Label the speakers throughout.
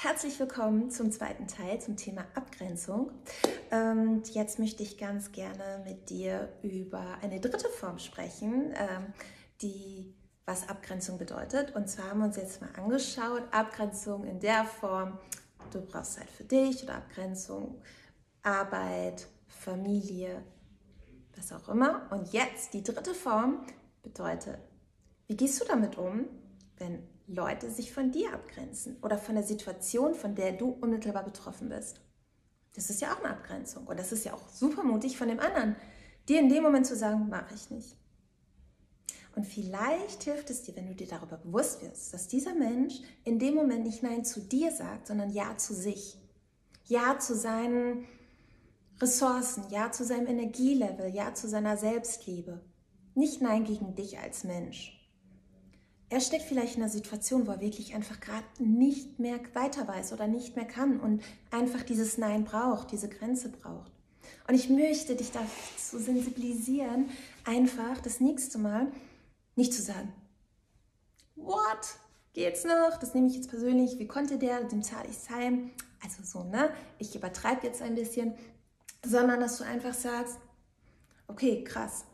Speaker 1: Herzlich willkommen zum zweiten Teil zum Thema Abgrenzung. Und jetzt möchte ich ganz gerne mit dir über eine dritte Form sprechen, ähm, die was Abgrenzung bedeutet. Und zwar haben wir uns jetzt mal angeschaut, Abgrenzung in der Form, du brauchst Zeit für dich oder Abgrenzung, Arbeit, Familie, was auch immer. Und jetzt die dritte Form bedeutet, wie gehst du damit um, wenn Leute sich von dir abgrenzen oder von der Situation, von der du unmittelbar betroffen bist. Das ist ja auch eine Abgrenzung und das ist ja auch super mutig von dem anderen, dir in dem Moment zu sagen, mache ich nicht. Und vielleicht hilft es dir, wenn du dir darüber bewusst wirst, dass dieser Mensch in dem Moment nicht Nein zu dir sagt, sondern Ja zu sich. Ja zu seinen Ressourcen, Ja zu seinem Energielevel, Ja zu seiner Selbstliebe. Nicht Nein gegen dich als Mensch. Er steckt vielleicht in einer Situation, wo er wirklich einfach gerade nicht mehr weiter weiß oder nicht mehr kann und einfach dieses Nein braucht, diese Grenze braucht. Und ich möchte dich dazu sensibilisieren, einfach das nächste Mal nicht zu sagen, what, geht's noch? Das nehme ich jetzt persönlich, wie konnte der, dem zahle ich heim. Also so, ne? Ich übertreibe jetzt ein bisschen, sondern dass du einfach sagst, okay, krass,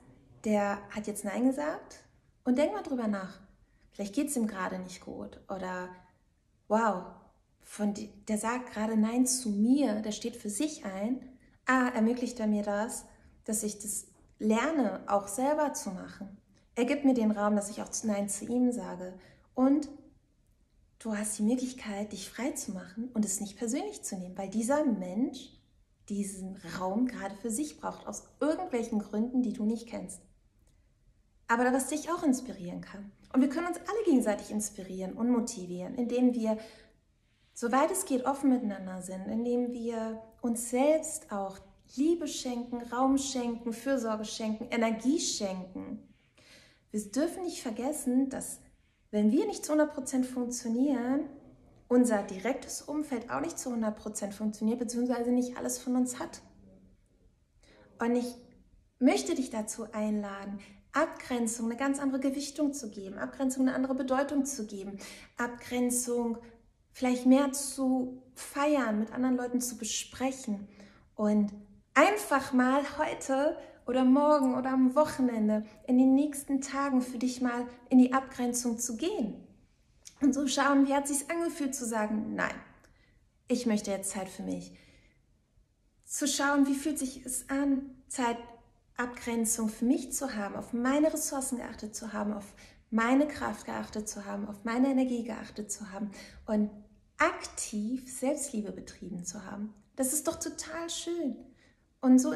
Speaker 1: der hat jetzt Nein gesagt und denk mal drüber nach Vielleicht geht es ihm gerade nicht gut oder wow, von der sagt gerade Nein zu mir, der steht für sich ein. Ah, ermöglicht er mir das, dass ich das lerne, auch selber zu machen. Er gibt mir den Raum, dass ich auch Nein zu ihm sage. Und du hast die Möglichkeit, dich frei zu machen und es nicht persönlich zu nehmen, weil dieser Mensch diesen Raum gerade für sich braucht, aus irgendwelchen Gründen, die du nicht kennst. Aber was dich auch inspirieren kann. Und wir können uns alle gegenseitig inspirieren und motivieren, indem wir, soweit es geht, offen miteinander sind, indem wir uns selbst auch Liebe schenken, Raum schenken, Fürsorge schenken, Energie schenken. Wir dürfen nicht vergessen, dass wenn wir nicht zu 100% funktionieren, unser direktes Umfeld auch nicht zu 100% funktioniert, beziehungsweise nicht alles von uns hat. Und ich möchte dich dazu einladen, Abgrenzung eine ganz andere Gewichtung zu geben, Abgrenzung eine andere Bedeutung zu geben, Abgrenzung vielleicht mehr zu feiern, mit anderen Leuten zu besprechen und einfach mal heute oder morgen oder am Wochenende in den nächsten Tagen für dich mal in die Abgrenzung zu gehen. Und so schauen, wie hat sich angefühlt zu sagen, nein, ich möchte jetzt Zeit für mich. Zu schauen, wie fühlt sich es an, Zeit Abgrenzung für mich zu haben, auf meine Ressourcen geachtet zu haben, auf meine Kraft geachtet zu haben, auf meine Energie geachtet zu haben und aktiv Selbstliebe betrieben zu haben. Das ist doch total schön. Und so,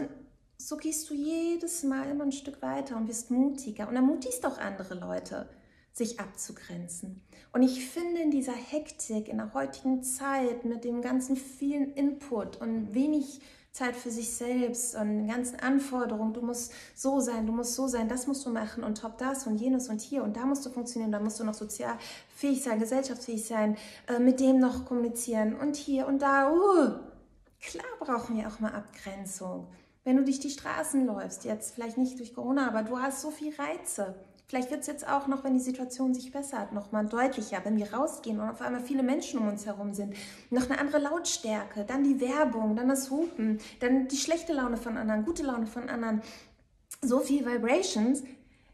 Speaker 1: so gehst du jedes Mal immer ein Stück weiter und wirst mutiger und ermutigst auch andere Leute, sich abzugrenzen. Und ich finde in dieser Hektik, in der heutigen Zeit mit dem ganzen vielen Input und wenig Zeit für sich selbst und ganzen Anforderungen, du musst so sein, du musst so sein, das musst du machen und top das und jenes und hier und da musst du funktionieren, da musst du noch sozial fähig sein, gesellschaftsfähig sein, äh, mit dem noch kommunizieren und hier und da. Uh, klar brauchen wir auch mal Abgrenzung. Wenn du durch die Straßen läufst, jetzt vielleicht nicht durch Corona, aber du hast so viel Reize. Vielleicht wird es jetzt auch noch, wenn die Situation sich bessert, noch mal deutlicher, wenn wir rausgehen und auf einmal viele Menschen um uns herum sind. Noch eine andere Lautstärke, dann die Werbung, dann das Hupen, dann die schlechte Laune von anderen, gute Laune von anderen. So viel Vibrations,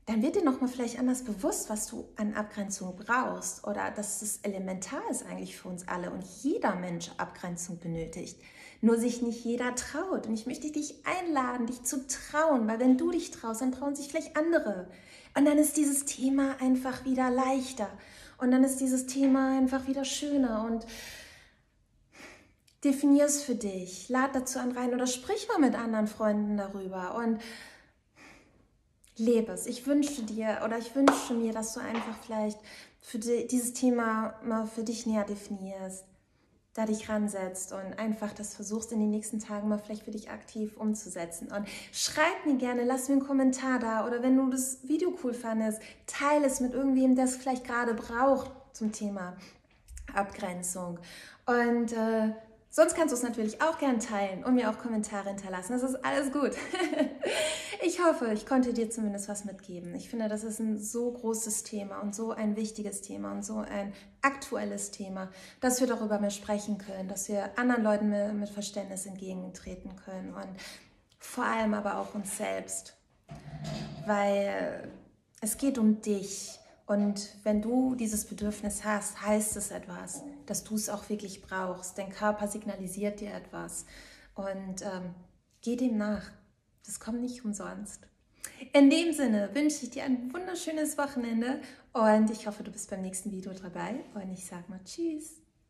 Speaker 1: dann wird dir noch mal vielleicht anders bewusst, was du an Abgrenzung brauchst oder dass es elementar ist eigentlich für uns alle und jeder Mensch Abgrenzung benötigt. Nur sich nicht jeder traut. Und ich möchte dich einladen, dich zu trauen, weil wenn du dich traust, dann trauen sich vielleicht andere. Und dann ist dieses Thema einfach wieder leichter. Und dann ist dieses Thema einfach wieder schöner. Und definier es für dich. Lad dazu an rein oder sprich mal mit anderen Freunden darüber. Und lebe es. Ich wünsche dir oder ich wünsche mir, dass du einfach vielleicht für die, dieses Thema mal für dich näher definierst da dich ransetzt und einfach das versuchst in den nächsten Tagen mal vielleicht für dich aktiv umzusetzen. Und schreib mir gerne, lass mir einen Kommentar da oder wenn du das Video cool fandest, teile es mit irgendwem, der es vielleicht gerade braucht zum Thema Abgrenzung. Und äh, Sonst kannst du es natürlich auch gern teilen und mir auch Kommentare hinterlassen. Das ist alles gut. ich hoffe, ich konnte dir zumindest was mitgeben. Ich finde, das ist ein so großes Thema und so ein wichtiges Thema und so ein aktuelles Thema, dass wir darüber mehr sprechen können, dass wir anderen Leuten mit Verständnis entgegentreten können und vor allem aber auch uns selbst. Weil es geht um dich und wenn du dieses Bedürfnis hast, heißt es etwas, dass du es auch wirklich brauchst. Dein Körper signalisiert dir etwas. Und ähm, geh dem nach. Das kommt nicht umsonst. In dem Sinne wünsche ich dir ein wunderschönes Wochenende und ich hoffe, du bist beim nächsten Video dabei. Und ich sage mal Tschüss.